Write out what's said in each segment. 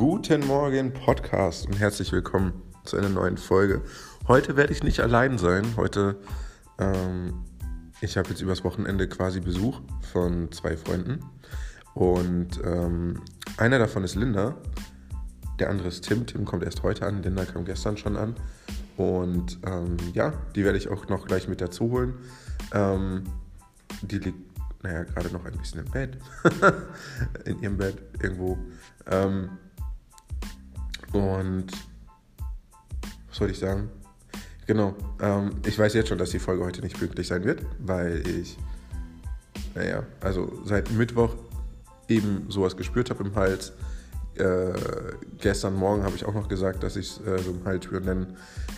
Guten Morgen Podcast und herzlich willkommen zu einer neuen Folge. Heute werde ich nicht allein sein. Heute, ähm, ich habe jetzt übers Wochenende quasi Besuch von zwei Freunden und ähm, einer davon ist Linda, der andere ist Tim. Tim kommt erst heute an, Linda kam gestern schon an und ähm, ja, die werde ich auch noch gleich mit dazu holen. Ähm, die liegt, naja, gerade noch ein bisschen im Bett, in ihrem Bett irgendwo. Ähm, und was soll ich sagen? Genau, ähm, ich weiß jetzt schon, dass die Folge heute nicht pünktlich sein wird, weil ich, naja, also seit Mittwoch eben sowas gespürt habe im Hals. Äh, gestern Morgen habe ich auch noch gesagt, dass ich es äh, so im Hals spüre, denn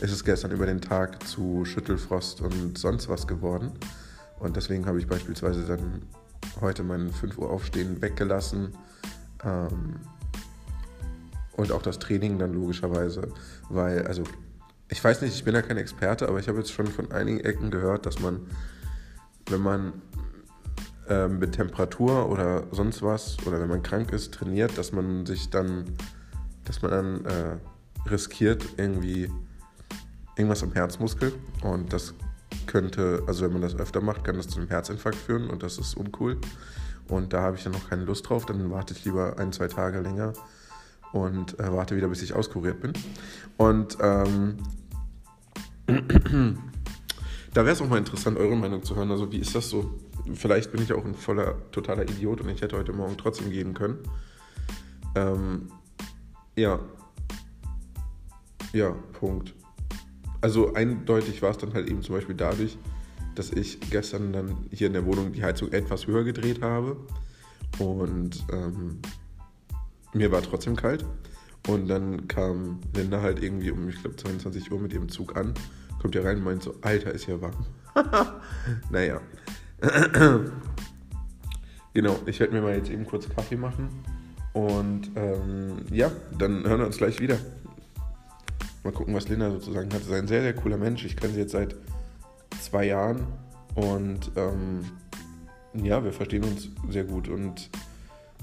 es ist gestern über den Tag zu Schüttelfrost und sonst was geworden. Und deswegen habe ich beispielsweise dann heute mein 5 Uhr Aufstehen weggelassen. Ähm, und auch das Training dann logischerweise, weil, also ich weiß nicht, ich bin ja kein Experte, aber ich habe jetzt schon von einigen Ecken gehört, dass man, wenn man äh, mit Temperatur oder sonst was oder wenn man krank ist, trainiert, dass man sich dann, dass man dann äh, riskiert irgendwie irgendwas am Herzmuskel und das könnte, also wenn man das öfter macht, kann das zu einem Herzinfarkt führen und das ist uncool. Und da habe ich dann noch keine Lust drauf, dann warte ich lieber ein, zwei Tage länger und äh, warte wieder, bis ich auskuriert bin. Und ähm, da wäre es auch mal interessant, eure Meinung zu hören. Also, wie ist das so? Vielleicht bin ich auch ein voller, totaler Idiot und ich hätte heute Morgen trotzdem gehen können. Ähm, ja. Ja, Punkt. Also eindeutig war es dann halt eben zum Beispiel dadurch, dass ich gestern dann hier in der Wohnung die Heizung etwas höher gedreht habe. Und ähm, mir war trotzdem kalt. Und dann kam Linda halt irgendwie um, ich glaube, 22 Uhr mit ihrem Zug an. Kommt ja rein und meint so, Alter, ist ja warm. naja. genau, ich werde mir mal jetzt eben kurz Kaffee machen. Und ähm, ja, dann hören wir uns gleich wieder. Mal gucken, was Linda sozusagen hat. Sie ist ein sehr, sehr cooler Mensch. Ich kenne sie jetzt seit zwei Jahren. Und ähm, ja, wir verstehen uns sehr gut. Und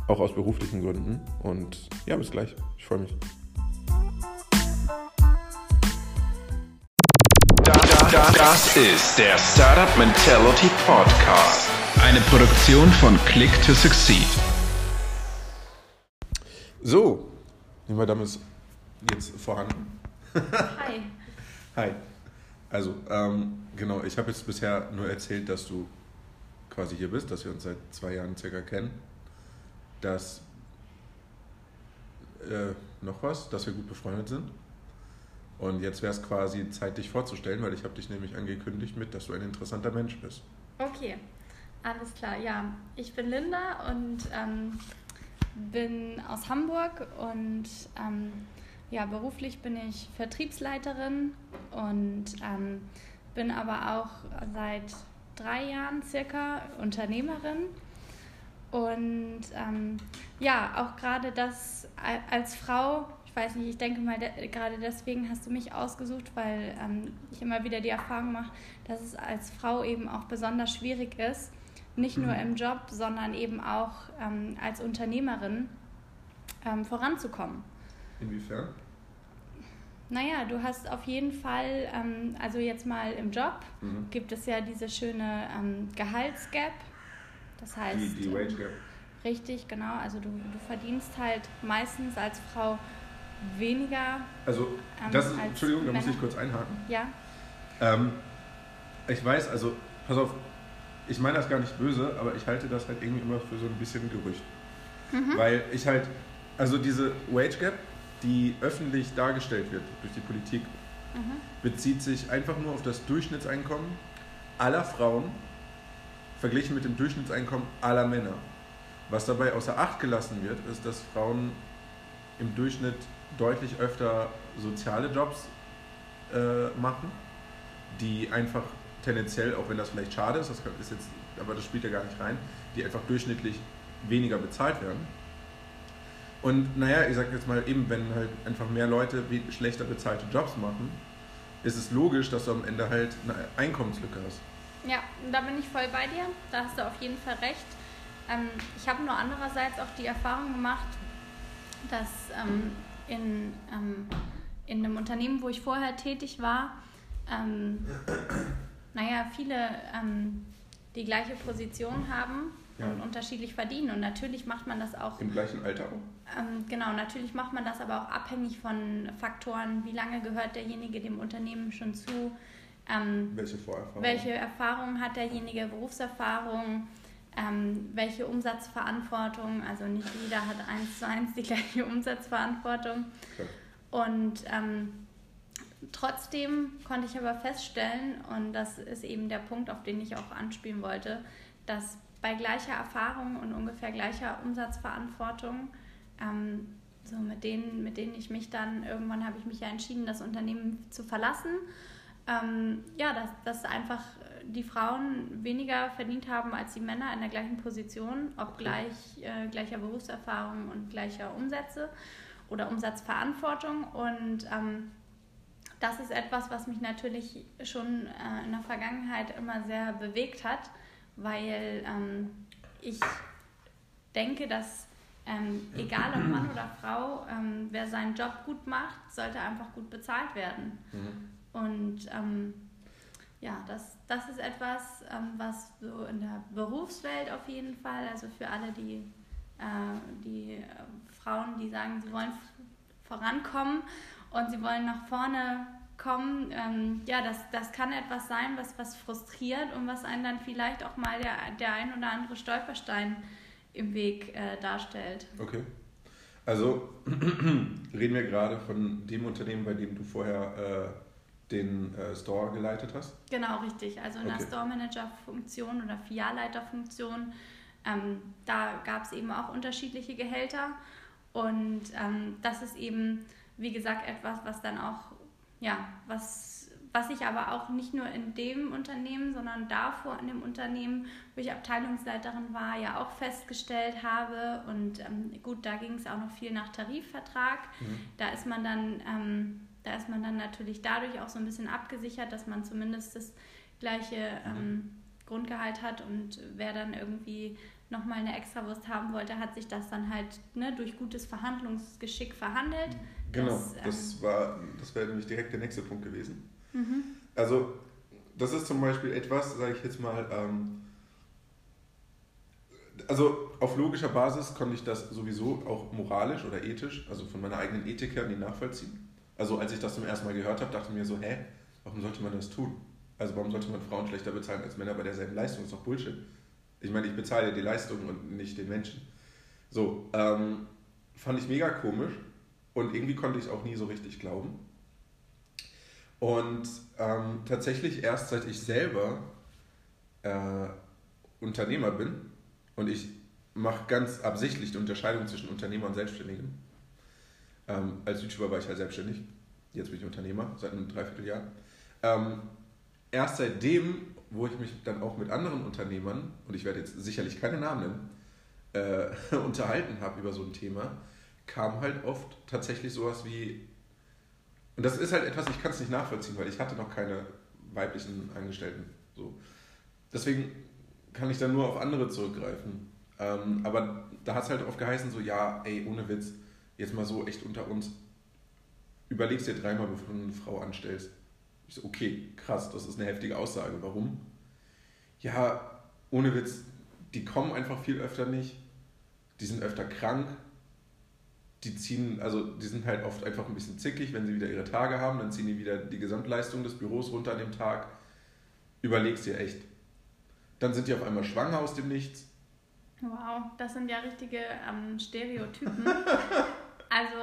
auch aus beruflichen Gründen. Und ja, bis gleich. Ich freue mich. Das ist der Startup Mentality Podcast. Eine Produktion von Click to Succeed. So, die Madame ist jetzt vorhanden. Hi. Hi. Also, ähm, genau, ich habe jetzt bisher nur erzählt, dass du quasi hier bist, dass wir uns seit zwei Jahren circa kennen dass äh, noch was, dass wir gut befreundet sind. Und jetzt wäre es quasi Zeit, dich vorzustellen, weil ich habe dich nämlich angekündigt mit, dass du ein interessanter Mensch bist. Okay, alles klar. Ja, ich bin Linda und ähm, bin aus Hamburg und ähm, ja, beruflich bin ich Vertriebsleiterin und ähm, bin aber auch seit drei Jahren circa Unternehmerin und ähm, ja, auch gerade das als Frau, ich weiß nicht, ich denke mal, de gerade deswegen hast du mich ausgesucht, weil ähm, ich immer wieder die Erfahrung mache, dass es als Frau eben auch besonders schwierig ist, nicht nur mhm. im Job, sondern eben auch ähm, als Unternehmerin ähm, voranzukommen. Inwiefern? Naja, du hast auf jeden Fall, ähm, also jetzt mal im Job, mhm. gibt es ja diese schöne ähm, Gehaltsgap das heißt. Die, die Wage Gap. Richtig, genau. Also du, du verdienst halt meistens als Frau weniger. Also, ähm, das ist, Entschuldigung, da muss ich kurz einhaken. Ja. Ähm, ich weiß, also, pass auf, ich meine das gar nicht böse, aber ich halte das halt irgendwie immer für so ein bisschen Gerücht. Mhm. Weil ich halt, also diese Wage Gap, die öffentlich dargestellt wird durch die Politik, mhm. bezieht sich einfach nur auf das Durchschnittseinkommen aller Frauen verglichen mit dem Durchschnittseinkommen aller Männer. Was dabei außer Acht gelassen wird, ist, dass Frauen im Durchschnitt deutlich öfter soziale Jobs äh, machen, die einfach tendenziell, auch wenn das vielleicht schade ist, das ist jetzt, aber das spielt ja gar nicht rein, die einfach durchschnittlich weniger bezahlt werden. Und naja, ich sag jetzt mal eben, wenn halt einfach mehr Leute schlechter bezahlte Jobs machen, ist es logisch, dass du am Ende halt eine Einkommenslücke hast. Ja, da bin ich voll bei dir. Da hast du auf jeden Fall recht. Ähm, ich habe nur andererseits auch die Erfahrung gemacht, dass ähm, in, ähm, in einem Unternehmen, wo ich vorher tätig war, ähm, naja, viele ähm, die gleiche Position haben ja. und unterschiedlich verdienen. Und natürlich macht man das auch. Im gleichen Alter. Ähm, genau, natürlich macht man das aber auch abhängig von Faktoren, wie lange gehört derjenige dem Unternehmen schon zu. Ähm, welche Vorerfahrung? Welche Erfahrung hat derjenige, Berufserfahrung, ähm, welche Umsatzverantwortung, also nicht jeder hat eins zu eins die gleiche Umsatzverantwortung. Okay. Und ähm, trotzdem konnte ich aber feststellen, und das ist eben der Punkt, auf den ich auch anspielen wollte, dass bei gleicher Erfahrung und ungefähr gleicher Umsatzverantwortung, ähm, so mit denen, mit denen ich mich dann, irgendwann habe ich mich ja entschieden, das Unternehmen zu verlassen, ähm, ja, dass, dass einfach die Frauen weniger verdient haben als die Männer in der gleichen Position, obgleich äh, gleicher Berufserfahrung und gleicher Umsätze oder Umsatzverantwortung. Und ähm, das ist etwas, was mich natürlich schon äh, in der Vergangenheit immer sehr bewegt hat, weil ähm, ich denke, dass ähm, egal ob Mann oder Frau, ähm, wer seinen Job gut macht, sollte einfach gut bezahlt werden. Mhm. Und ähm, ja, das, das ist etwas, ähm, was so in der Berufswelt auf jeden Fall, also für alle die, äh, die äh, Frauen, die sagen, sie wollen vorankommen und sie wollen nach vorne kommen, ähm, ja, das, das kann etwas sein, was, was frustriert und was einen dann vielleicht auch mal der, der ein oder andere Stolperstein im Weg äh, darstellt. Okay. Also reden wir gerade von dem Unternehmen, bei dem du vorher äh, den äh, Store geleitet hast? Genau, richtig. Also in okay. der Store Manager Funktion oder Filialleiter-Funktion, ähm, da gab es eben auch unterschiedliche Gehälter und ähm, das ist eben, wie gesagt, etwas, was dann auch ja, was, was ich aber auch nicht nur in dem Unternehmen, sondern davor in dem Unternehmen, wo ich Abteilungsleiterin war, ja auch festgestellt habe. Und ähm, gut, da ging es auch noch viel nach Tarifvertrag. Mhm. Da ist man dann, ähm, da ist man dann natürlich dadurch auch so ein bisschen abgesichert, dass man zumindest das gleiche mhm. ähm, Grundgehalt hat und wer dann irgendwie nochmal eine Extrawurst haben wollte, hat sich das dann halt ne, durch gutes Verhandlungsgeschick verhandelt. Genau, das, ähm, das war, das wäre nämlich direkt der nächste Punkt gewesen. Mhm. Also, das ist zum Beispiel etwas, sage ich jetzt mal, ähm, also auf logischer Basis konnte ich das sowieso auch moralisch oder ethisch, also von meiner eigenen Ethik her, nicht nachvollziehen. Also als ich das zum ersten Mal gehört habe, dachte ich mir so, hä, warum sollte man das tun? Also warum sollte man Frauen schlechter bezahlen als Männer bei derselben Leistung? Ist doch Bullshit. Ich meine, ich bezahle die Leistung und nicht den Menschen. So, ähm, fand ich mega komisch und irgendwie konnte ich es auch nie so richtig glauben. Und ähm, tatsächlich erst seit ich selber äh, Unternehmer bin und ich mache ganz absichtlich die Unterscheidung zwischen Unternehmer und Selbstständigen. Ähm, als YouTuber war ich halt selbstständig, jetzt bin ich Unternehmer seit einem Dreivierteljahr. Ähm, erst seitdem, wo ich mich dann auch mit anderen Unternehmern, und ich werde jetzt sicherlich keine Namen nennen, äh, unterhalten habe über so ein Thema, kam halt oft tatsächlich sowas wie, und das ist halt etwas, ich kann es nicht nachvollziehen, weil ich hatte noch keine weiblichen Angestellten. So. Deswegen kann ich dann nur auf andere zurückgreifen. Ähm, aber da hat es halt oft geheißen, so, ja, ey, ohne Witz, jetzt mal so echt unter uns, überlegst dir dreimal, bevor du eine Frau anstellst. Ich so, okay, krass, das ist eine heftige Aussage. Warum? Ja, ohne Witz, die kommen einfach viel öfter nicht. Die sind öfter krank. Die ziehen, also die sind halt oft einfach ein bisschen zickig, wenn sie wieder ihre Tage haben, dann ziehen die wieder die Gesamtleistung des Büros runter an dem Tag. Überlegst dir echt. Dann sind die auf einmal schwanger aus dem Nichts. Wow, das sind ja richtige ähm, Stereotypen. Also,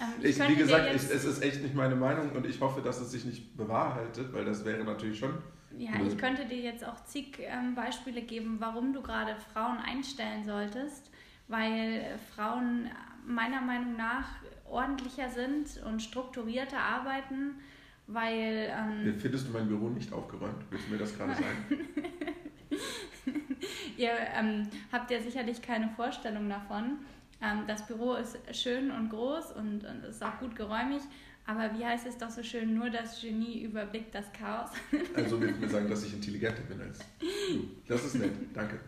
ähm, ich, ich wie gesagt, ich, es ist echt nicht meine Meinung und ich hoffe, dass es sich nicht bewahrheitet, weil das wäre natürlich schon. Ja, blöd. ich könnte dir jetzt auch zig ähm, Beispiele geben, warum du gerade Frauen einstellen solltest, weil Frauen meiner Meinung nach ordentlicher sind und strukturierter arbeiten, weil. Ähm, Findest du mein Büro nicht aufgeräumt? Willst du mir das gerade sagen? Ihr ähm, habt ja sicherlich keine Vorstellung davon. Ähm, das Büro ist schön und groß und, und ist auch gut geräumig, aber wie heißt es doch so schön, nur das Genie überblickt das Chaos. Also willst du mir sagen, dass ich intelligenter bin als du. Das ist nett, danke.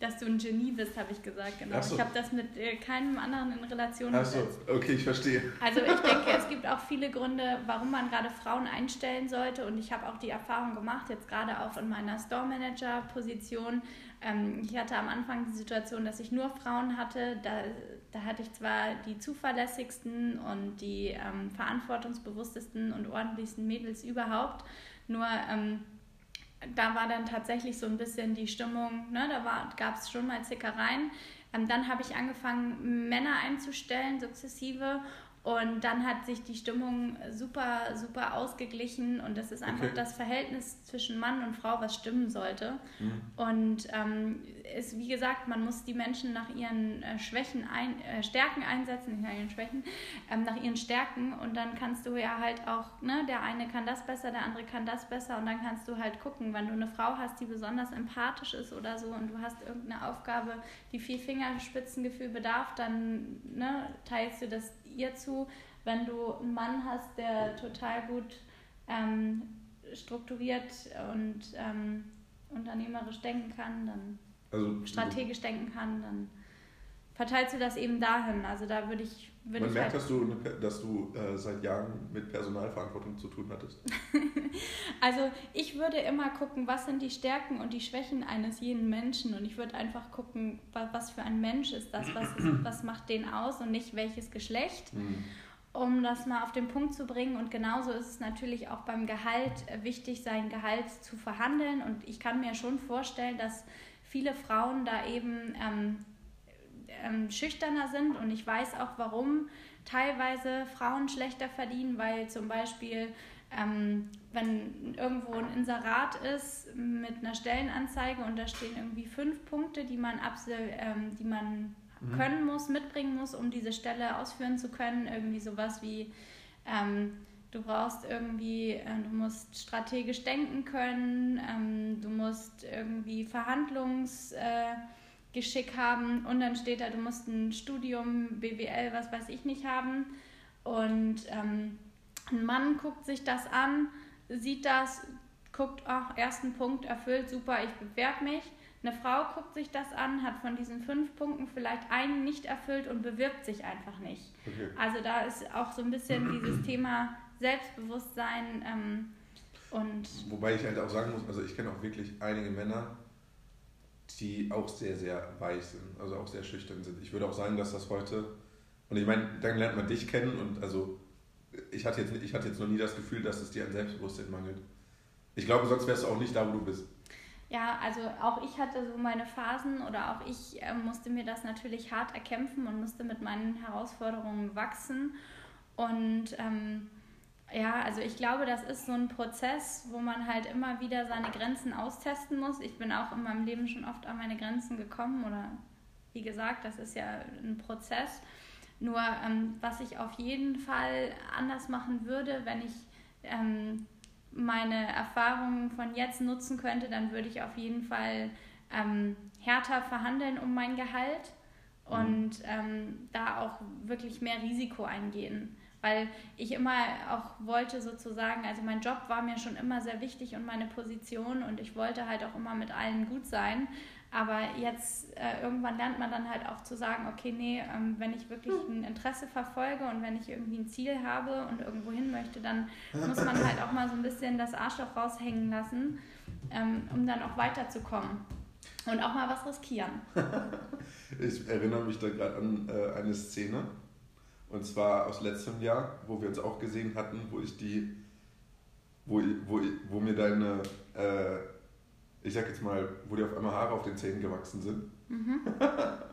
Dass du ein Genie bist, habe ich gesagt. Genau. So. Ich habe das mit äh, keinem anderen in Relation Achso, gesetzt. okay, ich verstehe. Also ich denke, es gibt auch viele Gründe, warum man gerade Frauen einstellen sollte. Und ich habe auch die Erfahrung gemacht, jetzt gerade auch in meiner Store Manager Position. Ähm, ich hatte am Anfang die Situation, dass ich nur Frauen hatte. Da, da hatte ich zwar die zuverlässigsten und die ähm, verantwortungsbewusstesten und ordentlichsten Mädels überhaupt. Nur ähm, da war dann tatsächlich so ein bisschen die Stimmung, ne, da gab es schon mal Zickereien. Ähm, dann habe ich angefangen, Männer einzustellen, sukzessive. Und dann hat sich die Stimmung super, super ausgeglichen und das ist einfach Okay. das Verhältnis zwischen Mann und Frau, was stimmen sollte. Mhm. Und ähm, ist, wie gesagt, man muss die Menschen nach ihren äh, Schwächen ein, äh, Stärken einsetzen, nicht nach ihren Schwächen, ähm, nach ihren Stärken und dann kannst du ja halt auch, ne, der eine kann das besser, der andere kann das besser und dann kannst du halt gucken, wenn du eine Frau hast, die besonders empathisch ist oder so und du hast irgendeine Aufgabe, die viel Fingerspitzengefühl bedarf, dann ne, teilst du das ihr zu. Wenn du einen Mann hast, der total gut ähm, strukturiert und ähm, unternehmerisch denken kann, dann Also, strategisch denken kann, dann verteilst du das eben dahin. Also da würde ich, würde Man ich merkt, halt, dass du, dass du äh, seit Jahren mit Personalverantwortung zu tun hattest. also ich würde immer gucken, was sind die Stärken und die Schwächen eines jeden Menschen und ich würde einfach gucken, wa- was für ein Mensch ist das, was, ist, was macht den aus und nicht welches Geschlecht. um das mal auf den Punkt zu bringen. Und genauso ist es natürlich auch beim Gehalt äh, wichtig, sein Gehalt zu verhandeln. Und ich kann mir schon vorstellen, dass viele Frauen da eben ähm, ähm, schüchterner sind. Und ich weiß auch, warum teilweise Frauen schlechter verdienen, weil zum Beispiel ähm, wenn irgendwo ein Inserat ist mit einer Stellenanzeige und da stehen irgendwie fünf Punkte, die man, ähm, die man können muss, mitbringen muss, um diese Stelle ausführen zu können. Irgendwie sowas wie, ähm, du brauchst irgendwie, äh, du musst strategisch denken können, ähm, du musst irgendwie Verhandlungsgeschick äh, Geschick haben und dann steht da, du musst ein Studium, BWL, was weiß ich nicht haben. Und ähm, ein Mann guckt sich das an, sieht das, guckt, ach, ersten Punkt erfüllt, super, ich bewerbe mich. Eine Frau guckt sich das an, hat von diesen fünf Punkten vielleicht einen nicht erfüllt und bewirbt sich einfach nicht. Okay. Also da ist auch so ein bisschen dieses Thema Selbstbewusstsein ähm, und Wobei ich halt auch sagen muss, also ich kenne auch wirklich einige Männer, die auch sehr, sehr weich sind, also auch sehr schüchtern sind. Ich würde auch sagen, dass das heute, und ich meine, dann lernt man dich kennen und also ich hatte jetzt, ich hatte jetzt noch nie das Gefühl, dass es dir an Selbstbewusstsein mangelt. Ich glaube, sonst wärst du auch nicht da, wo du bist. Ja, also auch ich hatte so meine Phasen oder auch ich äh, musste mir das natürlich hart erkämpfen und musste mit meinen Herausforderungen wachsen. Und ähm, ja, also ich glaube, das ist so ein Prozess, wo man halt immer wieder seine Grenzen austesten muss. Ich bin auch in meinem Leben schon oft an meine Grenzen gekommen oder wie gesagt, das ist ja ein Prozess. Nur ähm, was ich auf jeden Fall anders machen würde, wenn ich ähm, meine Erfahrungen von jetzt nutzen könnte, dann würde ich auf jeden Fall ähm, härter verhandeln um mein Gehalt und ähm, da auch wirklich mehr Risiko eingehen. Weil ich immer auch wollte sozusagen, also mein Job war mir schon immer sehr wichtig und meine Position und ich wollte halt auch immer mit allen gut sein. Aber jetzt äh, irgendwann lernt man dann halt auch zu sagen, okay, nee, ähm, wenn ich wirklich ein Interesse verfolge und wenn ich irgendwie ein Ziel habe und irgendwo hin möchte, dann muss man halt auch mal so ein bisschen das Arschloch raushängen lassen, ähm, um dann auch weiterzukommen. Und auch mal was riskieren. Ich erinnere mich da gerade an äh, eine Szene, und zwar aus letztem Jahr, wo wir uns auch gesehen hatten, wo ich die, wo, wo, wo mir deine, äh, ich sag jetzt mal, wo dir auf einmal Haare auf den Zähnen gewachsen sind.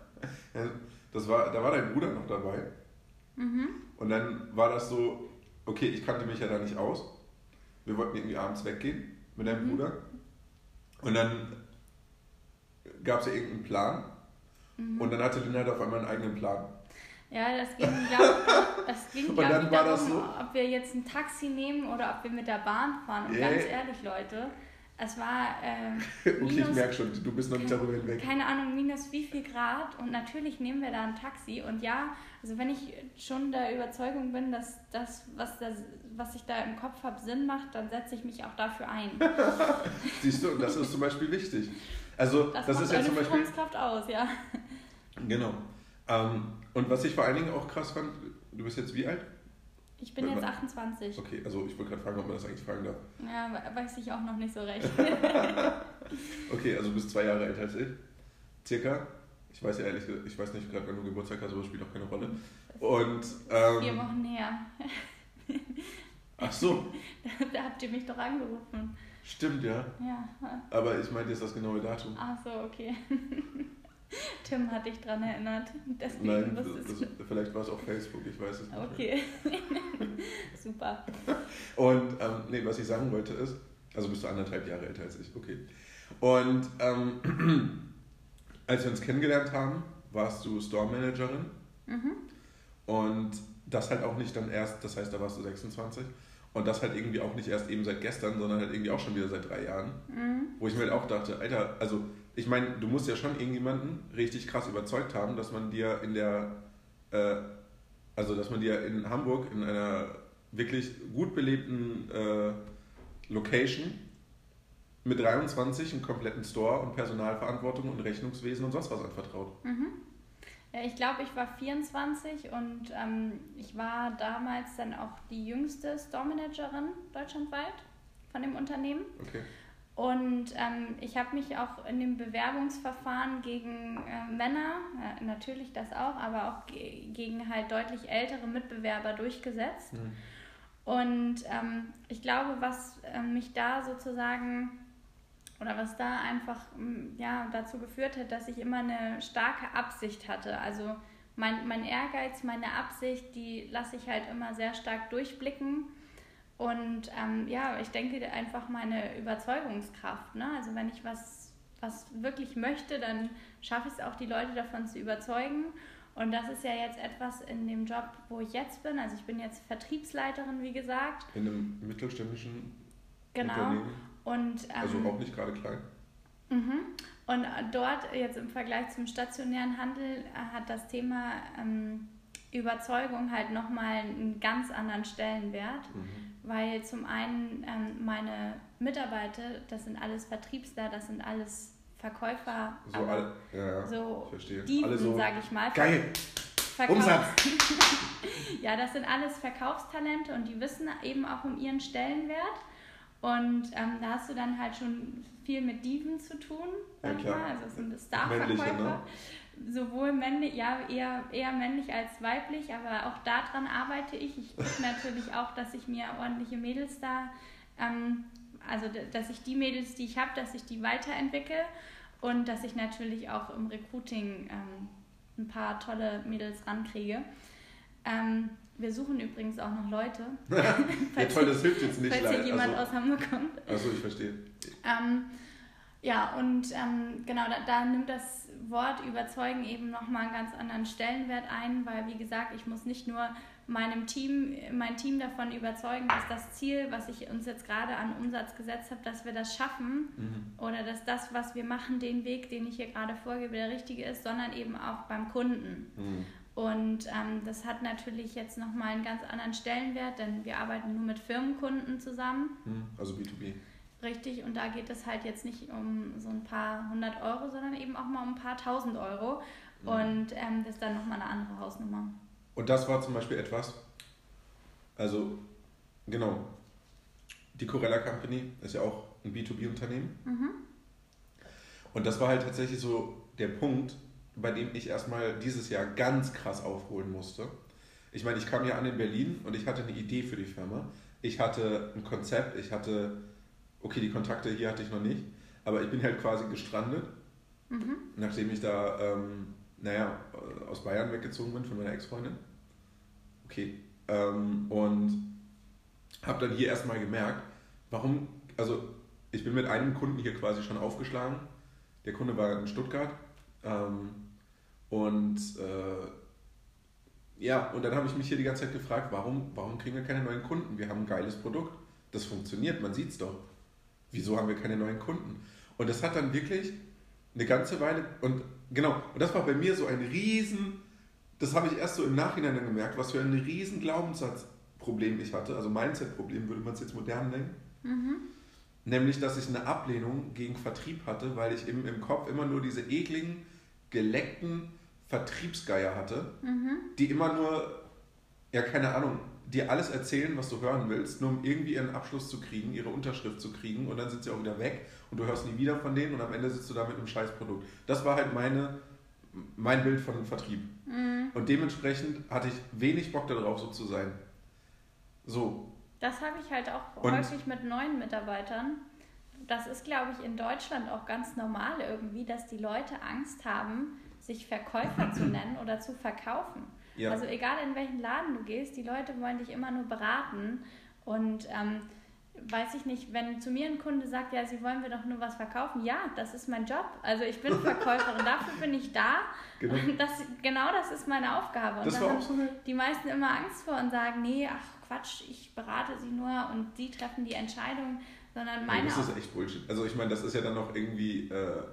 Ja, das war, da war dein Bruder noch dabei. Und dann war das so, okay, ich kannte mich ja da nicht aus. Wir wollten irgendwie abends weggehen mit deinem Bruder. Und dann gab es ja irgendeinen Plan. Und dann hatte halt auf einmal einen eigenen Plan. Ja, das ging, glaub, das ging Und glaub ich, war darum, so- ob wir jetzt ein Taxi nehmen oder ob wir mit der Bahn fahren. Und Ja, ganz ehrlich, Leute, es war äh, Okay, ich minus, merke schon, du bist noch nicht darüber hinweg. keine Ahnung, minus wie viel Grad. Und natürlich nehmen wir da ein Taxi. Und ja, also wenn ich schon der Überzeugung bin, dass das, was, das, was ich da im Kopf habe, Sinn macht, dann setze ich mich auch dafür ein. Siehst du, und das ist zum Beispiel wichtig. Also Das, das, ist ja zum Beispiel. Aus, ja. Genau. Ähm, und was ich vor allen Dingen auch krass fand, du bist jetzt wie alt? Ich bin Warte jetzt mal. 28. Okay, also ich wollte gerade fragen, ob man das eigentlich fragen darf. Ja, we- weiß ich auch noch nicht so recht. Okay, also du bist zwei Jahre älter als ich. Circa. Ich weiß ja ehrlich gesagt, ich weiß nicht gerade, wann du Geburtstag hast, aber das spielt auch keine Rolle. Und, Vier ähm, Wochen näher. ach so, da habt ihr mich doch angerufen. stimmt ja. Ja. Aber ich meinte jetzt das genaue Datum. Ach so, okay. Tim hat dich dran erinnert. Deswegen Nein, wusstest das, vielleicht war es auf Facebook, ich weiß es nicht. Okay. Super. Und ähm, nee, was ich sagen wollte ist, also bist du anderthalb Jahre älter als ich, okay. Und ähm, als wir uns kennengelernt haben, warst du Store Managerin Mhm. und das halt auch nicht dann erst, das heißt, da warst du 26 und das halt irgendwie auch nicht erst eben seit gestern, sondern halt irgendwie auch schon wieder seit drei Jahren, Mhm. wo ich mir halt auch dachte, Alter, also ich meine, du musst ja schon irgendjemanden richtig krass überzeugt haben, dass man dir in der, äh, also dass man dir in Hamburg in einer wirklich gut belebten äh, Location mit 23 einen kompletten Store und Personalverantwortung und Rechnungswesen und sonst was anvertraut. Mhm. Ja, ich glaube, ich war 24 und ähm, ich war damals dann auch die jüngste Store-Managerin deutschlandweit von dem Unternehmen. Okay. Und ähm, ich habe mich auch in dem Bewerbungsverfahren gegen äh, Männer, äh, natürlich das auch, aber auch ge gegen halt deutlich ältere Mitbewerber durchgesetzt. Mhm. Und ähm, ich glaube, was ähm, mich da sozusagen oder was da einfach ja, dazu geführt hat, dass ich immer eine starke Absicht hatte. Also mein, mein Ehrgeiz, meine Absicht, die lasse ich halt immer sehr stark durchblicken. Und ähm, ja, ich denke einfach meine Überzeugungskraft. Ne? Also wenn ich was, was wirklich möchte, dann schaffe ich es auch, die Leute davon zu überzeugen. Und das ist ja jetzt etwas in dem Job, wo ich jetzt bin. Also ich bin jetzt Vertriebsleiterin, wie gesagt. In einem mittelständischen Genau. Unternehmen. Und, ähm, Also auch nicht gerade klein. Mhm. Und dort jetzt im Vergleich zum stationären Handel äh, hat das Thema ähm, Überzeugung halt nochmal einen ganz anderen Stellenwert, Mhm. Weil zum einen ähm, meine Mitarbeiter, das sind alles Vertriebsler, das sind alles Verkäufer, So alle, ja, so. Dieven, so, sage ich mal. geil, Verkaufs- Umsatz. ja, das sind alles Verkaufstalente und die wissen eben auch um ihren Stellenwert. Und ähm, da hast du dann halt schon viel mit Diven zu tun, Ja, ich klar. mal. Also es sind Männliche, Starverkäufer. Sowohl männlich, ja, eher, eher männlich als weiblich, aber auch daran arbeite ich. Ich gucke natürlich auch, dass ich mir ordentliche Mädels da, ähm, also dass ich die Mädels, die ich habe, dass ich die weiterentwickle und dass ich natürlich auch im Recruiting ähm, ein paar tolle Mädels rankriege. Ähm, wir suchen übrigens auch noch Leute. Ja, falls toll, das hilft jetzt nicht falls hier jemand Also, aus Hamburg kommt. also ich verstehe. Ähm, ja, und ähm, genau, da, da nimmt das Wort überzeugen eben nochmal einen ganz anderen Stellenwert ein, weil wie gesagt, ich muss nicht nur meinem Team, mein Team davon überzeugen, dass das Ziel, was ich uns jetzt gerade an Umsatz gesetzt habe, dass wir das schaffen Mhm. oder dass das, was wir machen, den Weg, den ich hier gerade vorgebe, der richtige ist, sondern eben auch beim Kunden. Mhm. Und ähm, das hat natürlich jetzt nochmal einen ganz anderen Stellenwert, denn wir arbeiten nur mit Firmenkunden zusammen. Mhm. Also B2B. Richtig, und da geht es halt jetzt nicht um so ein paar hundert Euro, sondern eben auch mal um ein paar tausend Euro. Mhm. Und ähm, das ist dann nochmal eine andere Hausnummer. Und das war zum Beispiel etwas, also genau, die Corella Company ist ja auch ein B2B-Unternehmen. Mhm. Und das war halt tatsächlich so der Punkt, bei dem ich erstmal dieses Jahr ganz krass aufholen musste. Ich meine, ich kam ja an in Berlin und ich hatte eine Idee für die Firma. Ich hatte ein Konzept, ich hatte, okay, die Kontakte hier hatte ich noch nicht, aber ich bin halt quasi gestrandet, Mhm. nachdem ich da, ähm, naja, aus Bayern weggezogen bin von meiner Ex-Freundin. Okay. Ähm, und habe dann hier erstmal gemerkt, warum, also ich bin mit einem Kunden hier quasi schon aufgeschlagen. Der Kunde war in Stuttgart. Ähm, und äh, ja, und dann habe ich mich hier die ganze Zeit gefragt, warum, warum kriegen wir keine neuen Kunden? Wir haben ein geiles Produkt. Das funktioniert, man sieht es doch. Wieso haben wir keine neuen Kunden? Und das hat dann wirklich eine ganze Weile, und genau, und das war bei mir so ein riesen, das habe ich erst so im Nachhinein dann gemerkt, was für ein riesen Glaubenssatzproblem ich hatte, also Mindset-Problem würde man es jetzt modern nennen. Mhm. Nämlich, dass ich eine Ablehnung gegen Vertrieb hatte, weil ich im, im Kopf immer nur diese ekligen, geleckten Vertriebsgeier hatte, mhm. die immer nur, ja, keine Ahnung, dir alles erzählen, was du hören willst, nur um irgendwie ihren Abschluss zu kriegen, ihre Unterschrift zu kriegen und dann sind sie auch wieder weg und du hörst nie wieder von denen und am Ende sitzt du da mit einem Scheißprodukt. Das war halt meine, mein Bild von Vertrieb. Mhm. Und dementsprechend hatte ich wenig Bock darauf, so zu sein. So. Das habe ich halt auch und häufig mit neuen Mitarbeitern. Das ist, glaube ich, in Deutschland auch ganz normal irgendwie, dass die Leute Angst haben, sich Verkäufer zu nennen oder zu verkaufen. Ja. Also egal in welchen Laden du gehst, die Leute wollen dich immer nur beraten. Und ähm, weiß ich nicht, wenn zu mir ein Kunde sagt, ja, sie wollen mir doch nur was verkaufen, ja, das ist mein Job. Also ich bin Verkäuferin, dafür bin ich da. Genau. Das, genau das ist meine Aufgabe. Und das da haben so die meisten immer Angst vor und sagen, nee, ach Quatsch, ich berate sie nur und sie treffen die Entscheidung, sondern meine. Ja, das ist echt Bullshit. Also ich meine, das ist ja dann noch irgendwie äh,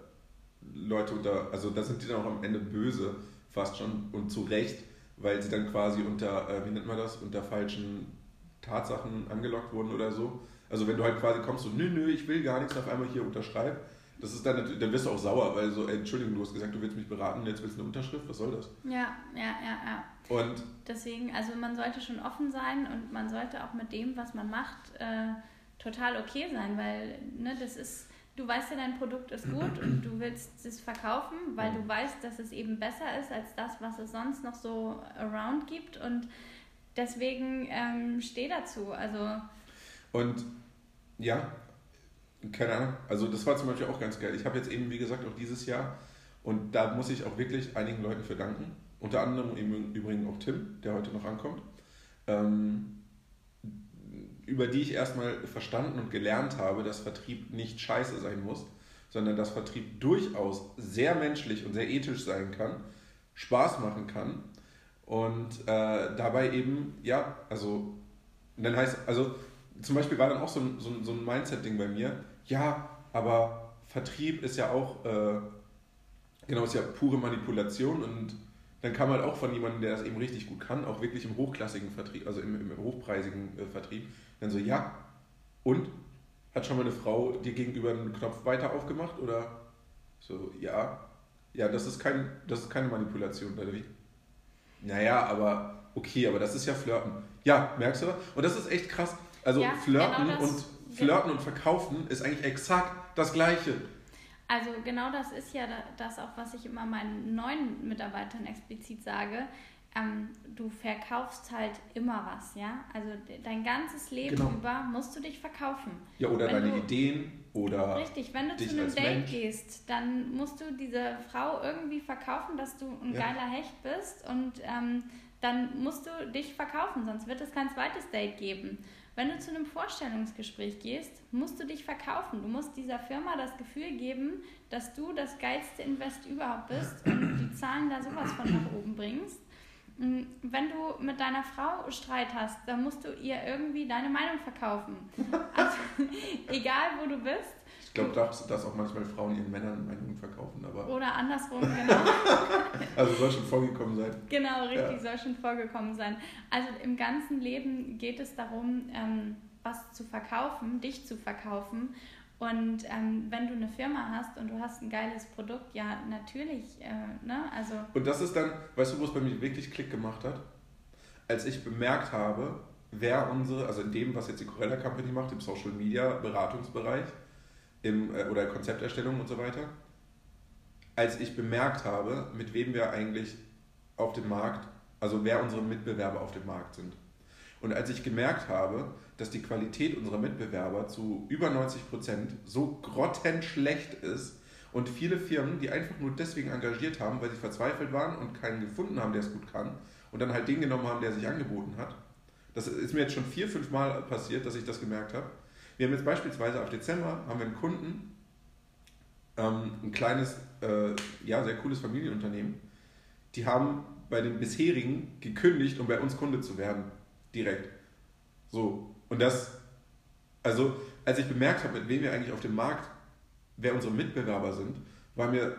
Leute unter, also da sind die dann auch am Ende böse, fast schon und zu Recht, weil sie dann quasi unter, äh, wie nennt man das, unter falschen Tatsachen angelockt wurden oder so. Also wenn du halt quasi kommst so, nö, nö, ich will gar nichts, auf einmal hier unterschreib, das ist dann natürlich, dann wirst du auch sauer, weil so, ey, Entschuldigung, du hast gesagt, du willst mich beraten, jetzt willst du eine Unterschrift, was soll das? Ja, ja, ja, ja. Und deswegen, also man sollte schon offen sein und man sollte auch mit dem, was man macht, äh, total okay sein, weil ne, das ist, du weißt ja, dein Produkt ist gut und du willst es verkaufen, weil du weißt, dass es eben besser ist als das, was es sonst noch so around gibt und deswegen ähm, steh dazu. Also und ja, keine Ahnung. Also das war zum Beispiel auch ganz geil. Ich habe jetzt eben, wie gesagt, auch dieses Jahr und da muss ich auch wirklich einigen Leuten für danken. Unter anderem im Übrigen auch Tim, der heute noch ankommt. Ähm, über die ich erstmal verstanden und gelernt habe, dass Vertrieb nicht scheiße sein muss, sondern dass Vertrieb durchaus sehr menschlich und sehr ethisch sein kann, Spaß machen kann und äh, dabei eben, ja, also, dann heißt, also zum Beispiel war dann auch so ein, so ein, so ein Mindset-Ding bei mir, ja, aber Vertrieb ist ja auch, äh, genau, ist ja pure Manipulation und dann kam halt auch von jemandem, der das eben richtig gut kann, auch wirklich im hochklassigen Vertrieb, also im, im hochpreisigen äh, Vertrieb, dann so, ja, und? Hat schon mal eine Frau dir gegenüber einen Knopf weiter aufgemacht oder so, ja, ja, das ist, kein, das ist keine Manipulation, oder wie? Naja, aber okay, aber das ist ja Flirten. Ja, merkst du? Und das ist echt krass. Also ja, Flirten, genau und, Flirten und Verkaufen ist eigentlich exakt das Gleiche. Also genau das ist ja das auch, was ich immer meinen neuen Mitarbeitern explizit sage. Ähm, du verkaufst halt immer was, ja? Also dein ganzes Leben genau. über musst du dich verkaufen. Ja, oder wenn deine du, Ideen oder. Richtig, wenn du zu einem Date Mensch. gehst, dann musst du diese Frau irgendwie verkaufen, dass du ein ja. geiler Hecht bist und ähm, dann musst du dich verkaufen, sonst wird es kein zweites Date geben. Wenn du zu einem Vorstellungsgespräch gehst, musst du dich verkaufen. Du musst dieser Firma das Gefühl geben, dass du das geilste Invest überhaupt bist und die Zahlen da sowas von nach oben bringst. Mm, wenn du mit deiner Frau Streit hast, dann musst du ihr irgendwie deine Meinung verkaufen. Also, egal wo du bist, ich glaube, dass, dass auch manchmal Frauen ihren Männern Meinungen verkaufen. Aber Oder andersrum, genau. also soll schon vorgekommen sein. Genau, richtig, ja. soll schon vorgekommen sein. Also im ganzen Leben geht es darum, ähm, was zu verkaufen, dich zu verkaufen. Und ähm, wenn du eine Firma hast und du hast ein geiles Produkt, ja, natürlich, äh, ne, also... Und das ist dann, weißt du, wo es bei mir wirklich Klick gemacht hat? Als ich bemerkt habe, wer unsere, also in dem, was jetzt die Corella Company macht, im Social Media Beratungsbereich, im, äh, oder Konzepterstellung und so weiter, als ich bemerkt habe, mit wem wir eigentlich auf dem Markt, also wer unsere Mitbewerber auf dem Markt sind. Und als ich gemerkt habe, dass die Qualität unserer Mitbewerber zu über 90 Prozent so grottenschlecht ist und viele Firmen, die einfach nur deswegen engagiert haben, weil sie verzweifelt waren und keinen gefunden haben, der es gut kann und dann halt den genommen haben, der sich angeboten hat. Das ist mir jetzt schon vier, fünf Mal passiert, dass ich das gemerkt habe. Wir haben jetzt beispielsweise auf Dezember haben wir einen Kunden, ähm, ein kleines, äh, ja, sehr cooles Familienunternehmen. Die haben bei den bisherigen gekündigt, um bei uns Kunde zu werden. Direkt. So. Und das, also, als ich bemerkt habe, mit wem wir eigentlich auf dem Markt, wer unsere Mitbewerber sind, war mir,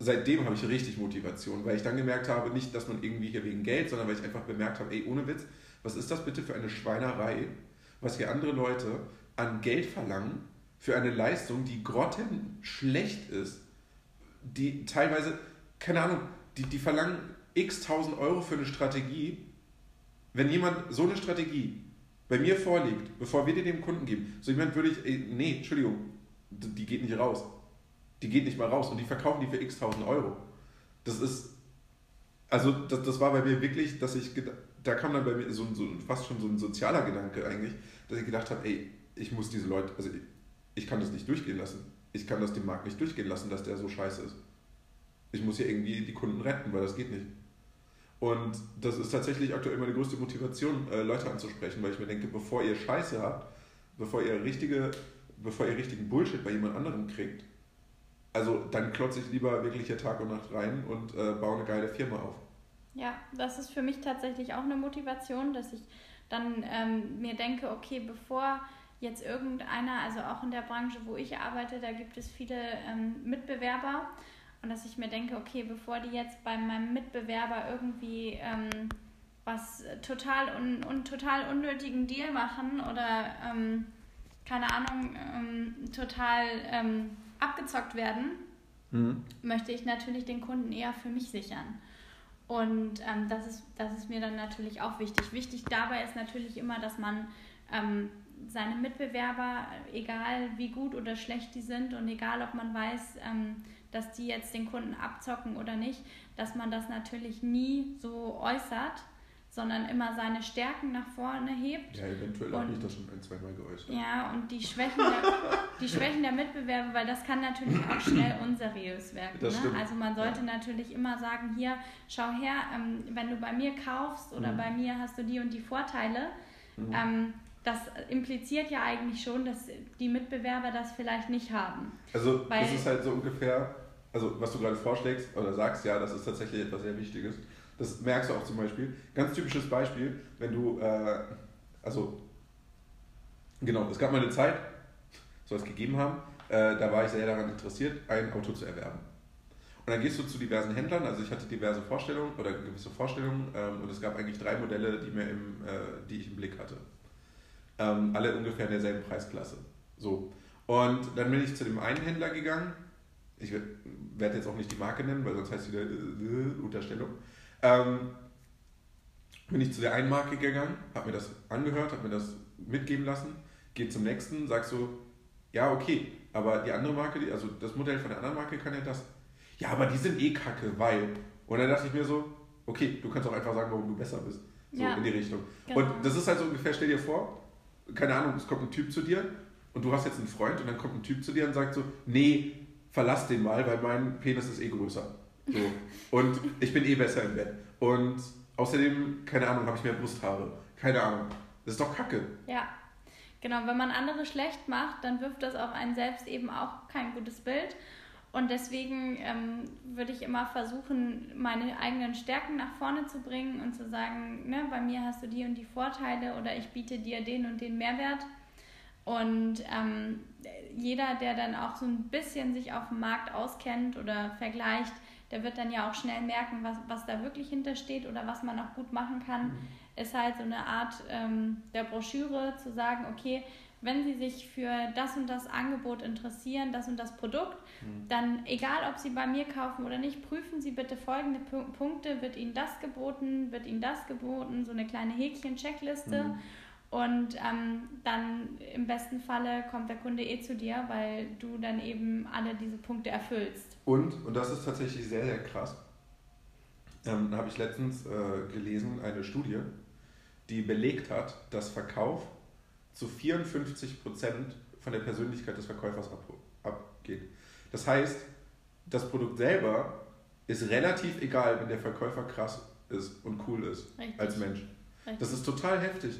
seitdem habe ich richtig Motivation, weil ich dann gemerkt habe, nicht, dass man irgendwie hier wegen Geld, sondern weil ich einfach bemerkt habe, ey, ohne Witz, was ist das bitte für eine Schweinerei, was hier andere Leute an Geld verlangen für eine Leistung, die grottenschlecht ist, die teilweise, keine Ahnung, die, die verlangen x tausend Euro für eine Strategie. Wenn jemand so eine Strategie bei mir vorliegt, bevor wir die dem Kunden geben, so jemand würde ich, ey, nee, Entschuldigung, die geht nicht raus. Die geht nicht mal raus und die verkaufen die für x tausend Euro. Das ist, also das, das war bei mir wirklich, dass ich, da kam dann bei mir so, so fast schon so ein sozialer Gedanke eigentlich, dass ich gedacht habe, ey, ich muss diese Leute, also ich, ich kann das nicht durchgehen lassen. Ich kann das dem Markt nicht durchgehen lassen, dass der so scheiße ist. Ich muss hier irgendwie die Kunden retten, weil das geht nicht. Und das ist tatsächlich aktuell meine größte Motivation, äh, Leute anzusprechen, weil ich mir denke, bevor ihr Scheiße habt, bevor ihr richtige, bevor ihr richtigen Bullshit bei jemand anderem kriegt, also dann klotze ich lieber wirklich hier Tag und Nacht rein und äh, baue eine geile Firma auf. Ja, das ist für mich tatsächlich auch eine Motivation, dass ich dann ähm, mir denke, okay, bevor jetzt irgendeiner, also auch in der Branche, wo ich arbeite, da gibt es viele ähm, Mitbewerber und dass ich mir denke, okay, bevor die jetzt bei meinem Mitbewerber irgendwie ähm, was total un, un, total unnötigen Deal machen oder ähm, keine Ahnung, ähm, total ähm, abgezockt werden, mhm. möchte ich natürlich den Kunden eher für mich sichern. Und ähm, das, ist, das ist mir dann natürlich auch wichtig. Wichtig dabei ist natürlich immer, dass man ähm, seine Mitbewerber, egal wie gut oder schlecht die sind und egal ob man weiß, ähm, dass die jetzt den Kunden abzocken oder nicht, dass man das natürlich nie so äußert, sondern immer seine Stärken nach vorne hebt. Ja, eventuell habe ich das schon ein, zwei Mal geäußert. Ja, und die Schwächen, der, die Schwächen der Mitbewerber, weil das kann natürlich auch schnell unseriös werden. Ne? Also man sollte ja. natürlich immer sagen, hier, schau her, ähm, wenn du bei mir kaufst oder mhm. bei mir hast du die und die Vorteile. Mhm. Ähm, das impliziert ja eigentlich schon, dass die Mitbewerber das vielleicht nicht haben. Also Weil, das ist halt so ungefähr, also was du gerade vorschlägst oder sagst, ja, das ist tatsächlich etwas sehr Wichtiges. Das merkst du auch zum Beispiel. Ganz typisches Beispiel, wenn du, äh, also, genau, es gab mal eine Zeit, soll es gegeben haben, äh, da war ich sehr daran interessiert, ein Auto zu erwerben. Und dann gehst du zu diversen Händlern, also ich hatte diverse Vorstellungen oder gewisse Vorstellungen ähm, und es gab eigentlich drei Modelle, die, mir im, äh, die ich im Blick hatte. Ähm, alle ungefähr in derselben Preisklasse. So. Und dann bin ich zu dem einen Händler gegangen, ich werde jetzt auch nicht die Marke nennen, weil sonst heißt wieder äh, Unterstellung. Ähm, bin ich zu der einen Marke gegangen, habe mir das angehört, habe mir das mitgeben lassen, gehe zum nächsten, sag so, ja, okay, aber die andere Marke, also das Modell von der anderen Marke kann ja das. Ja, aber die sind eh kacke, weil. Und dann dachte ich mir so, okay, du kannst auch einfach sagen, warum du besser bist. So ja, in die Richtung. Genau. Und das ist halt so ungefähr, stell dir vor, keine Ahnung, es kommt ein Typ zu dir und du hast jetzt einen Freund und dann kommt ein Typ zu dir und sagt so, nee, verlass den mal, weil mein Penis ist eh größer. So. Und ich bin eh besser im Bett. Und außerdem, keine Ahnung, habe ich mehr Brusthaare. Keine Ahnung. Das ist doch Kacke. Ja. Genau, wenn man andere schlecht macht, dann wirft das auf einen selbst eben auch kein gutes Bild. Und deswegen ähm, würde ich immer versuchen, meine eigenen Stärken nach vorne zu bringen und zu sagen, ne, bei mir hast du die und die Vorteile oder ich biete dir den und den Mehrwert. Und ähm, jeder, der dann auch so ein bisschen sich auf dem Markt auskennt oder vergleicht, der wird dann ja auch schnell merken, was, was da wirklich hintersteht oder was man auch gut machen kann. Mhm. Ist halt so eine Art ähm, der Broschüre zu sagen, okay, wenn Sie sich für das und das Angebot interessieren, das und das Produkt, mhm. dann egal, ob Sie bei mir kaufen oder nicht, prüfen Sie bitte folgende Punkte. Wird Ihnen das geboten? Wird Ihnen das geboten? So eine kleine Häkchen-Checkliste. Mhm. Und ähm, dann im besten Falle kommt der Kunde eh zu dir, weil du dann eben alle diese Punkte erfüllst. Und, und das ist tatsächlich sehr, sehr krass, ähm, da habe ich letztens äh, gelesen, eine Studie, die belegt hat, dass Verkauf zu 54% von der Persönlichkeit des Verkäufers ab, abgeht. Das heißt, das Produkt selber ist relativ egal, wenn der Verkäufer krass ist und cool ist Richtig. als Mensch. Richtig. Das ist total heftig.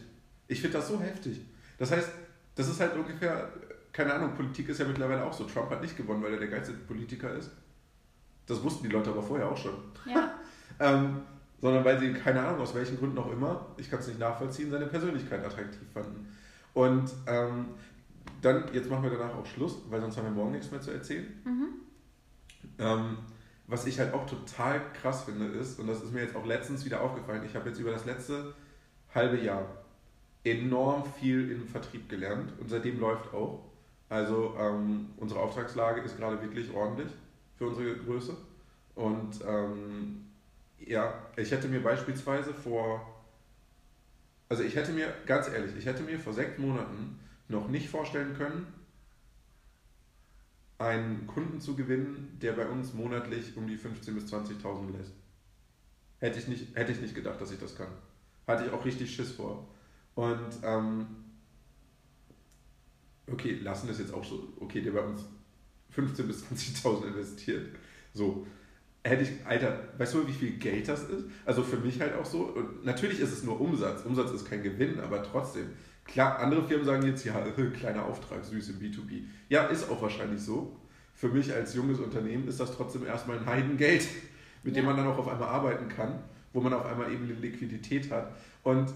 Ich finde das so heftig. Das heißt, das ist halt ungefähr, keine Ahnung, Politik ist ja mittlerweile auch so. Trump hat nicht gewonnen, weil er der geilste Politiker ist. Das wussten die Leute aber vorher auch schon. Ja. ähm, sondern weil sie, keine Ahnung, aus welchen Gründen auch immer, ich kann es nicht nachvollziehen, seine Persönlichkeit attraktiv fanden. Und ähm, dann, jetzt machen wir danach auch Schluss, weil sonst haben wir morgen nichts mehr zu erzählen. Mhm. Ähm, was ich halt auch total krass finde ist, und das ist mir jetzt auch letztens wieder aufgefallen, ich habe jetzt über das letzte halbe Jahr enorm viel im Vertrieb gelernt und seitdem läuft auch. Also ähm, unsere Auftragslage ist gerade wirklich ordentlich für unsere Größe. Und ähm, ja, ich hätte mir beispielsweise vor, also ich hätte mir, ganz ehrlich, ich hätte mir vor sechs Monaten noch nicht vorstellen können, einen Kunden zu gewinnen, der bei uns monatlich um die 15.000 bis 20.000 lässt. Hätte ich, nicht, hätte ich nicht gedacht, dass ich das kann. Hatte ich auch richtig Schiss vor. Und ähm, okay, lassen das jetzt auch so, okay, der bei uns 15.000 bis 20.000 investiert. So, hätte ich, Alter, weißt du, wie viel Geld das ist? Also für mich halt auch so. Und natürlich ist es nur Umsatz. Umsatz ist kein Gewinn, aber trotzdem. Klar, andere Firmen sagen jetzt, ja, kleiner Auftrag, süß im B2B. Ja, ist auch wahrscheinlich so. Für mich als junges Unternehmen ist das trotzdem erstmal ein Heidengeld, mit ja. dem man dann auch auf einmal arbeiten kann, wo man auf einmal eben eine Liquidität hat. Und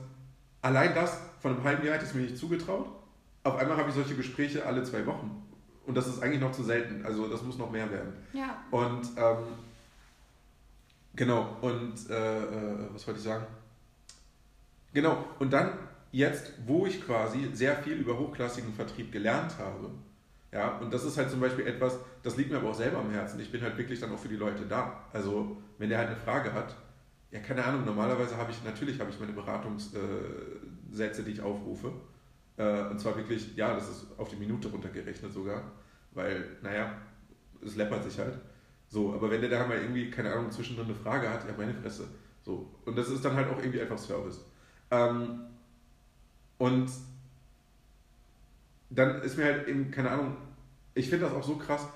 allein das von einem halben Jahr hätte ich es mir nicht zugetraut. Auf einmal habe ich solche Gespräche alle zwei Wochen. Und das ist eigentlich noch zu selten. Also das muss noch mehr werden. Ja. Und ähm, genau, und äh, äh was wollte ich sagen? Genau, und dann jetzt, wo ich quasi sehr viel über hochklassigen Vertrieb gelernt habe, ja, und das ist halt zum Beispiel etwas, das liegt mir aber auch selber am Herzen. Ich bin halt wirklich dann auch für die Leute da. Also, wenn der halt eine Frage hat, ja, keine Ahnung, normalerweise habe ich, natürlich habe ich meine Beratungssätze, die ich aufrufe. Äh, und zwar wirklich, ja, das ist auf die Minute runtergerechnet sogar, weil, naja, es läppert sich halt. So, aber wenn der da mal irgendwie, keine Ahnung, zwischendrin eine Frage hat, ja, meine Fresse. So, und das ist dann halt auch irgendwie einfach Service. Ähm, und dann ist mir halt eben, keine Ahnung, ich finde das auch so krass.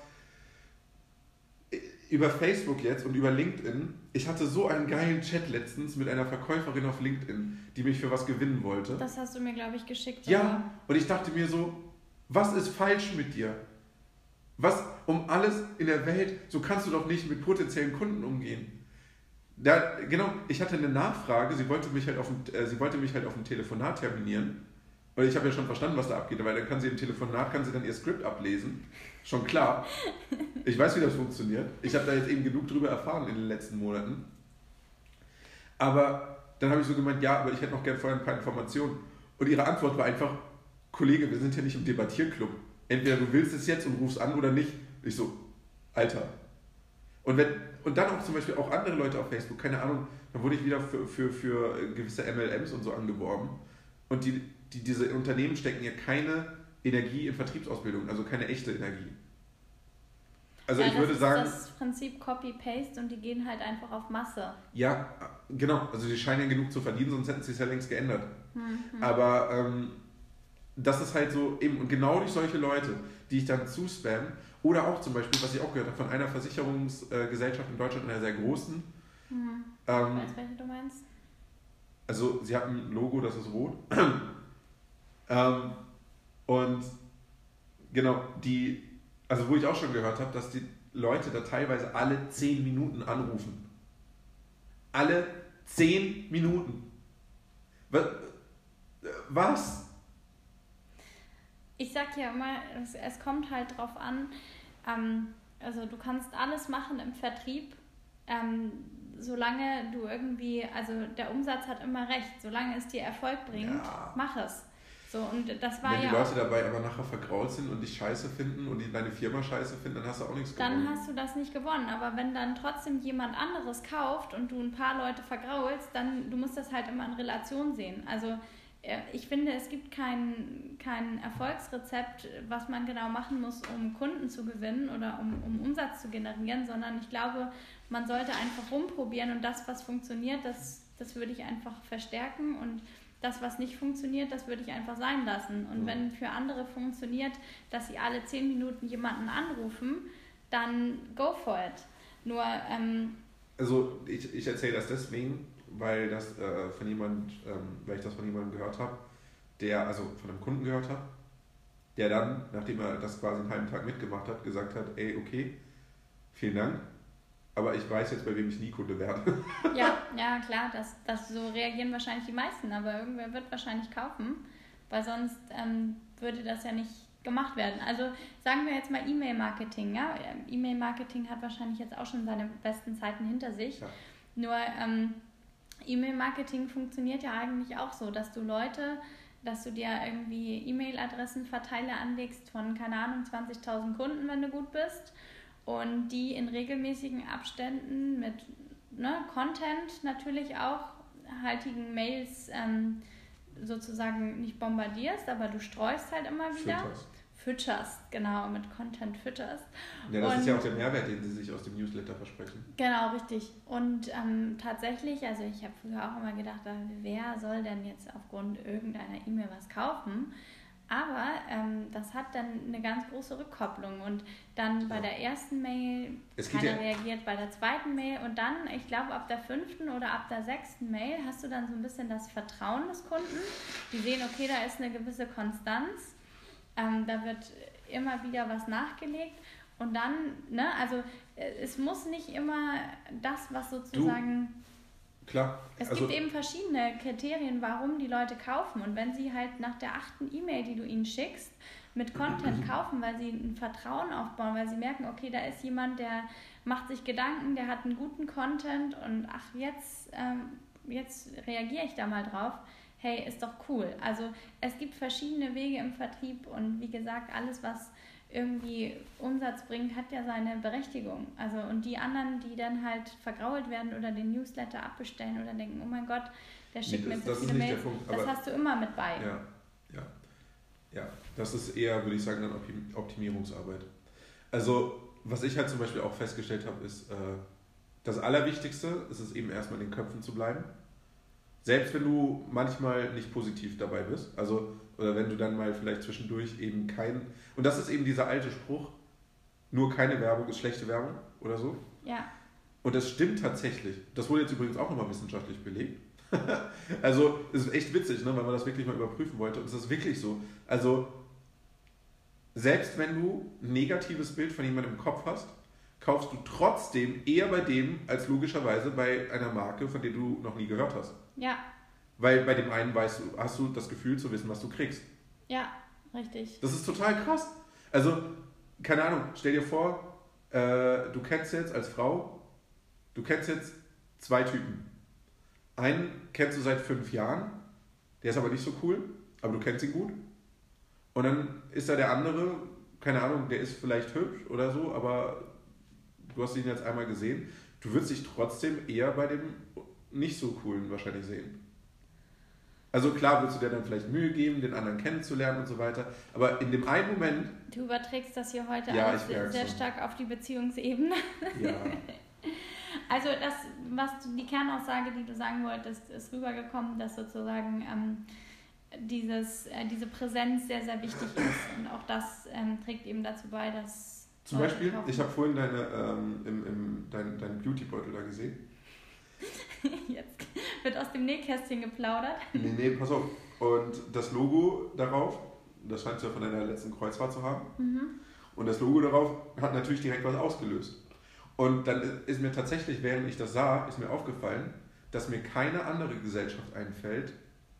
Über Facebook jetzt und über LinkedIn, ich hatte so einen geilen Chat letztens mit einer Verkäuferin auf LinkedIn, die mich für was gewinnen wollte. Das hast du mir, glaube ich, geschickt. Ja, oder? und ich dachte mir so, was ist falsch mit dir? Was um alles in der Welt, so kannst du doch nicht mit potenziellen Kunden umgehen. Da, genau, ich hatte eine Nachfrage, sie wollte mich halt auf ein, äh, halt Telefonat terminieren. Und ich habe ja schon verstanden, was da abgeht, weil dann kann sie im Telefonat, kann sie dann ihr Skript ablesen. Schon klar. Ich weiß, wie das funktioniert. Ich habe da jetzt eben genug drüber erfahren in den letzten Monaten. Aber dann habe ich so gemeint, ja, aber ich hätte noch gern vorher ein paar Informationen. Und ihre Antwort war einfach, Kollege, wir sind ja nicht im Debattierclub. Entweder du willst es jetzt und rufst an oder nicht. Ich so, Alter. Und wenn, und dann auch zum Beispiel auch andere Leute auf Facebook, keine Ahnung, dann wurde ich wieder für, für, für gewisse MLMs und so angeworben. Und die, die, diese Unternehmen stecken ja keine Energie in Vertriebsausbildung, also keine echte Energie. Also ja, ich würde sagen. Das ist das Prinzip Copy-Paste und die gehen halt einfach auf Masse. Ja, genau. Also die scheinen ja genug zu verdienen, sonst hätten sie es ja längst geändert. Mhm. Aber ähm, das ist halt so eben, und genau durch solche Leute, die ich dann zuspam, oder auch zum Beispiel, was ich auch gehört habe, von einer Versicherungsgesellschaft in Deutschland, einer sehr großen. Mhm. Ähm, ich weiß, welche du meinst. Also sie hat ein Logo, das ist rot. ähm, und genau, die, also wo ich auch schon gehört habe, dass die Leute da teilweise alle 10 Minuten anrufen. Alle 10 Minuten. Was? Ich sag ja immer, es, es kommt halt drauf an, ähm, also du kannst alles machen im Vertrieb, ähm, solange du irgendwie, also der Umsatz hat immer recht, solange es dir Erfolg bringt, ja. mach es. So, und das war Wenn die ja Leute dabei aber nachher vergrault sind und dich scheiße finden und deine Firma scheiße finden, dann hast du auch nichts gewonnen. Dann hast du das nicht gewonnen. Aber wenn dann trotzdem jemand anderes kauft und du ein paar Leute vergraulst, dann du musst das halt immer in Relation sehen. Also ich finde, es gibt kein, kein Erfolgsrezept, was man genau machen muss, um Kunden zu gewinnen oder um, um Umsatz zu generieren, sondern ich glaube, man sollte einfach rumprobieren und das, was funktioniert, das, das würde ich einfach verstärken und das, was nicht funktioniert, das würde ich einfach sein lassen. Und wenn für andere funktioniert, dass sie alle zehn Minuten jemanden anrufen, dann go for it. Nur. Ähm, also, ich, ich erzähle das deswegen, weil das äh, von jemand, ähm, weil ich das von jemandem gehört habe, der, also von einem Kunden gehört hat, der dann, nachdem er das quasi einen halben Tag mitgemacht hat, gesagt hat, ey, okay, vielen Dank, aber ich weiß jetzt, bei wem ich nie Kunde werde. ja, ja, klar, das, das so reagieren wahrscheinlich die meisten, aber irgendwer wird wahrscheinlich kaufen, weil sonst ähm, würde das ja nicht gemacht werden. Also sagen wir jetzt mal E-Mail-Marketing, ja. E-Mail-Marketing hat wahrscheinlich jetzt auch schon seine besten Zeiten hinter sich. Ja. Nur ähm, E-Mail-Marketing funktioniert ja eigentlich auch so, dass du Leute dass du dir irgendwie E-Mail-Adressenverteiler anlegst von, keine Ahnung, 20.000 Kunden, wenn du gut bist. Und die in regelmäßigen Abständen mit ne, Content natürlich auch haltigen Mails ähm, sozusagen nicht bombardierst, aber du streust halt immer wieder. Fütterst. Fütterst, genau, mit Content fütterst. Ja, das und, ist ja auch der Mehrwert, den sie sich aus dem Newsletter versprechen. Genau, richtig. Und ähm, tatsächlich, also ich habe früher auch immer gedacht, wer soll denn jetzt aufgrund irgendeiner E-Mail was kaufen? Aber ähm, das hat dann eine ganz große Rückkopplung und dann bei der ersten Mail keiner ja reagiert, bei der zweiten Mail und dann, ich glaube, ab der fünften oder ab der sechsten Mail hast du dann so ein bisschen das Vertrauen des Kunden. Die sehen, okay, da ist eine gewisse Konstanz, ähm, da wird immer wieder was nachgelegt und dann, ne, also äh, es muss nicht immer das, was sozusagen... Du Klar. Es also, gibt eben verschiedene Kriterien, warum die Leute kaufen. Und wenn sie halt nach der achten E-Mail, die du ihnen schickst, mit Content kaufen, weil sie ein Vertrauen aufbauen, weil sie merken, okay, da ist jemand, der macht sich Gedanken, der hat einen guten Content und ach, jetzt, ähm, jetzt reagiere ich da mal drauf. Hey, ist doch cool. Also es gibt verschiedene Wege im Vertrieb und wie gesagt, alles, was irgendwie Umsatz bringt, hat ja seine Berechtigung. Also und die anderen, die dann halt vergrault werden oder den Newsletter abbestellen oder denken, oh mein Gott, der schickt nee, das, mir so viele Mails, das hast du immer mit bei. Ja, ja, ja. Das ist eher, würde ich sagen, dann Optimierungsarbeit. Also was ich halt zum Beispiel auch festgestellt habe, ist, äh, das Allerwichtigste ist es eben erstmal in den Köpfen zu bleiben. Selbst wenn du manchmal nicht positiv dabei bist. Also oder wenn du dann mal vielleicht zwischendurch eben kein. Und das ist eben dieser alte Spruch: nur keine Werbung ist schlechte Werbung oder so. Ja. Und das stimmt tatsächlich. Das wurde jetzt übrigens auch nochmal wissenschaftlich belegt. also, es ist echt witzig, ne, weil man das wirklich mal überprüfen wollte. Und es ist wirklich so. Also, selbst wenn du ein negatives Bild von jemandem im Kopf hast, kaufst du trotzdem eher bei dem als logischerweise bei einer Marke, von der du noch nie gehört hast. Ja. Weil bei dem einen weißt du, hast du das Gefühl zu wissen, was du kriegst. Ja, richtig. Das ist total krass. Also, keine Ahnung, stell dir vor, äh, du kennst jetzt als Frau, du kennst jetzt zwei Typen. Einen kennst du seit fünf Jahren, der ist aber nicht so cool, aber du kennst ihn gut. Und dann ist da der andere, keine Ahnung, der ist vielleicht hübsch oder so, aber du hast ihn jetzt einmal gesehen. Du würdest dich trotzdem eher bei dem nicht so coolen wahrscheinlich sehen. Also klar würdest du dir dann vielleicht Mühe geben, den anderen kennenzulernen und so weiter. Aber in dem einen Moment. Du überträgst das hier heute ja, alles sehr, sehr stark auf die Beziehungsebene. Ja. Also das, was die Kernaussage, die du sagen wolltest, ist rübergekommen, dass sozusagen ähm, dieses, äh, diese Präsenz sehr, sehr wichtig ist. Und auch das ähm, trägt eben dazu bei, dass. Zum Beispiel, ich habe vorhin deine, ähm, im, im, dein, deinen Beautybeutel da gesehen. Jetzt wird aus dem Nähkästchen geplaudert. Nee, nee, pass auf. Und das Logo darauf, das scheinst du ja von deiner letzten Kreuzfahrt zu haben. Mhm. Und das Logo darauf hat natürlich direkt was ausgelöst. Und dann ist mir tatsächlich, während ich das sah, ist mir aufgefallen, dass mir keine andere Gesellschaft einfällt,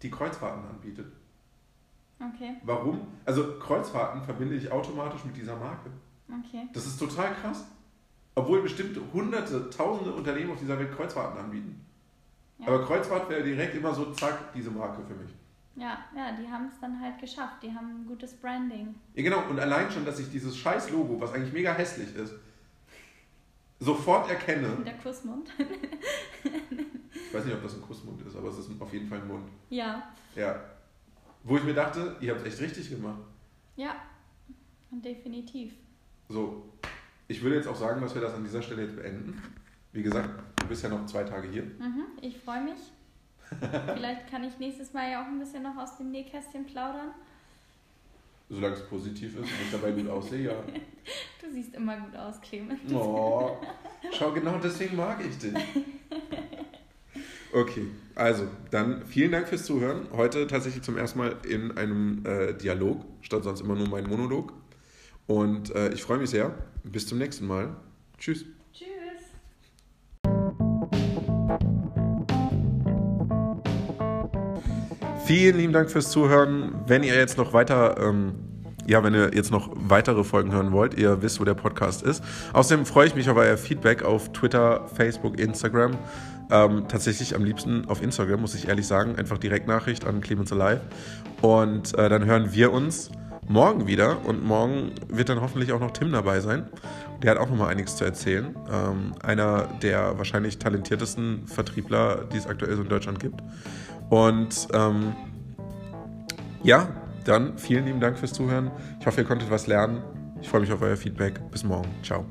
die Kreuzfahrten anbietet. Okay. Warum? Also Kreuzfahrten verbinde ich automatisch mit dieser Marke. Okay. Das ist total krass. Obwohl bestimmte hunderte, tausende Unternehmen auf dieser Welt Kreuzfahrten anbieten. Ja. Aber Kreuzfahrt wäre direkt immer so, zack, diese Marke für mich. Ja, ja, die haben es dann halt geschafft. Die haben ein gutes Branding. Ja, genau. Und allein schon, dass ich dieses scheiß Logo, was eigentlich mega hässlich ist, sofort erkenne. Der Kussmund. ich weiß nicht, ob das ein Kussmund ist, aber es ist auf jeden Fall ein Mund. Ja. Ja. Wo ich mir dachte, ihr habt es echt richtig gemacht. Ja, definitiv. So, ich würde jetzt auch sagen, dass wir das an dieser Stelle jetzt beenden. Wie gesagt, du bist ja noch zwei Tage hier. Mhm, ich freue mich. Vielleicht kann ich nächstes Mal ja auch ein bisschen noch aus dem Nähkästchen plaudern. Solange es positiv ist und ich dabei gut aussehe, ja. Du siehst immer gut aus, Clemens. Oh, schau, genau deswegen mag ich dich. Okay, also dann vielen Dank fürs Zuhören. Heute tatsächlich zum ersten Mal in einem äh, Dialog, statt sonst immer nur mein Monolog. Und äh, ich freue mich sehr. Bis zum nächsten Mal. Tschüss. Tschüss. Vielen lieben Dank fürs Zuhören. Wenn ihr jetzt noch weiter ähm, ja, wenn ihr jetzt noch weitere Folgen hören wollt, ihr wisst, wo der Podcast ist. Außerdem freue ich mich auf euer Feedback auf Twitter, Facebook, Instagram. Ähm, tatsächlich am liebsten auf Instagram, muss ich ehrlich sagen. Einfach Direktnachricht an Clemens Alive. Und äh, dann hören wir uns morgen wieder. Und morgen wird dann hoffentlich auch noch Tim dabei sein. Der hat auch nochmal einiges zu erzählen. Ähm, einer der wahrscheinlich talentiertesten Vertriebler, die es aktuell so in Deutschland gibt. Und ähm, ja, dann vielen lieben Dank fürs Zuhören. Ich hoffe, ihr konntet was lernen. Ich freue mich auf euer Feedback. Bis morgen. Ciao.